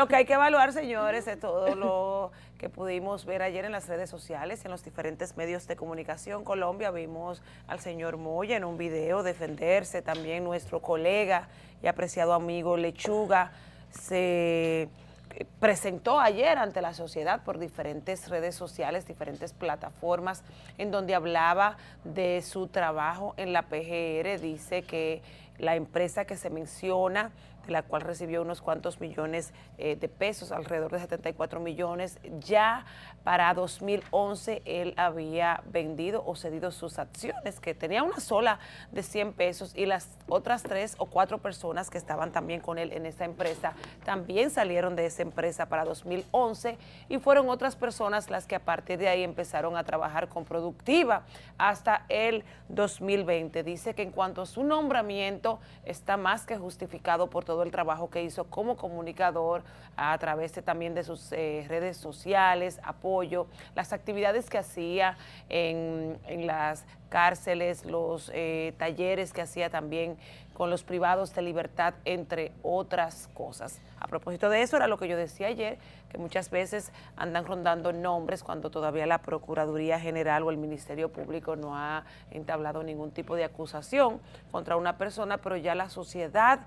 Lo que hay que evaluar, señores, es todo lo que pudimos ver ayer en las redes sociales, en los diferentes medios de comunicación. Colombia vimos al señor Moya en un video defenderse, también nuestro colega y apreciado amigo Lechuga se presentó ayer ante la sociedad por diferentes redes sociales, diferentes plataformas, en donde hablaba de su trabajo en la PGR. Dice que la empresa que se menciona de la cual recibió unos cuantos millones eh, de pesos, alrededor de 74 millones. Ya para 2011 él había vendido o cedido sus acciones, que tenía una sola de 100 pesos y las otras tres o cuatro personas que estaban también con él en esa empresa también salieron de esa empresa para 2011 y fueron otras personas las que a partir de ahí empezaron a trabajar con Productiva hasta el 2020. Dice que en cuanto a su nombramiento está más que justificado por todo el trabajo que hizo como comunicador a través también de sus eh, redes sociales, apoyo, las actividades que hacía en, las cárceles, los eh, talleres que hacía también con los privados de libertad, entre otras cosas. A propósito de eso, era lo que yo decía ayer, que muchas veces andan rondando nombres cuando todavía la Procuraduría General o el Ministerio Público no ha entablado ningún tipo de acusación contra una persona, pero ya la sociedad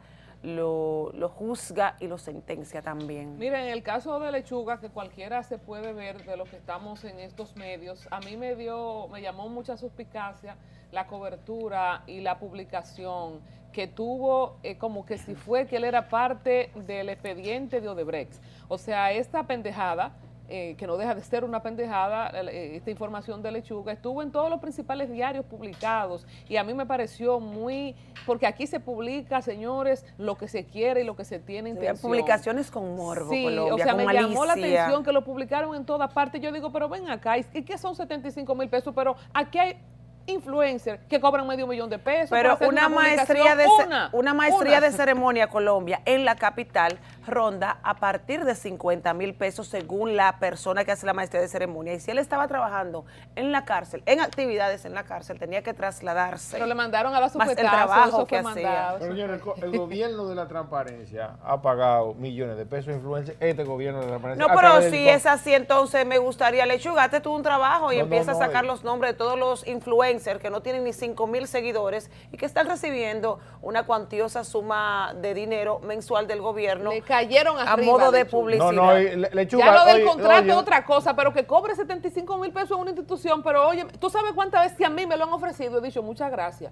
lo, lo, juzga y lo sentencia también. Miren, en el caso de Lechuga, que cualquiera se puede ver de lo que estamos en estos medios, a mí me dio, me llamó mucha suspicacia la cobertura y la publicación que tuvo eh, como que si fue que él era parte del expediente de Odebrecht. O sea, esta pendejada eh, que no deja de ser una pendejada, eh, esta información de lechuga, estuvo en todos los principales diarios publicados y a mí me pareció muy, porque aquí se publica, señores, lo que se quiere y lo que se tiene intención. Publicaciones con morbo, sí, o sea, me llamó la atención que lo publicaron en todas partes. Yo digo, pero ven acá, ¿y qué son 75 mil pesos? Pero aquí hay influencers que cobran medio millón de pesos. Pero una, maestría de una, maestría de ceremonia Colombia en la capital ronda a partir de 50 mil pesos según la persona que hace la maestría de ceremonia. Y si él estaba trabajando en la cárcel, en actividades en la cárcel, tenía que trasladarse. Pero le mandaron a la más el trabajo que hacía. Pero señores, el, gobierno de la transparencia ha pagado millones de pesos influencers. Este gobierno de la transparencia. No, pero si es así, entonces me gustaría, Lechugate tú un trabajo y empieza a sacar los nombres de todos los influencers que no tienen ni 5 mil seguidores y que están recibiendo una cuantiosa suma de dinero mensual del gobierno cayeron a modo de publicidad. No, no, ya lo del contrato es otra cosa, pero que cobre 75 mil pesos en una institución, pero oye, ¿tú sabes cuántas veces a mí me lo han ofrecido? He dicho, muchas gracias.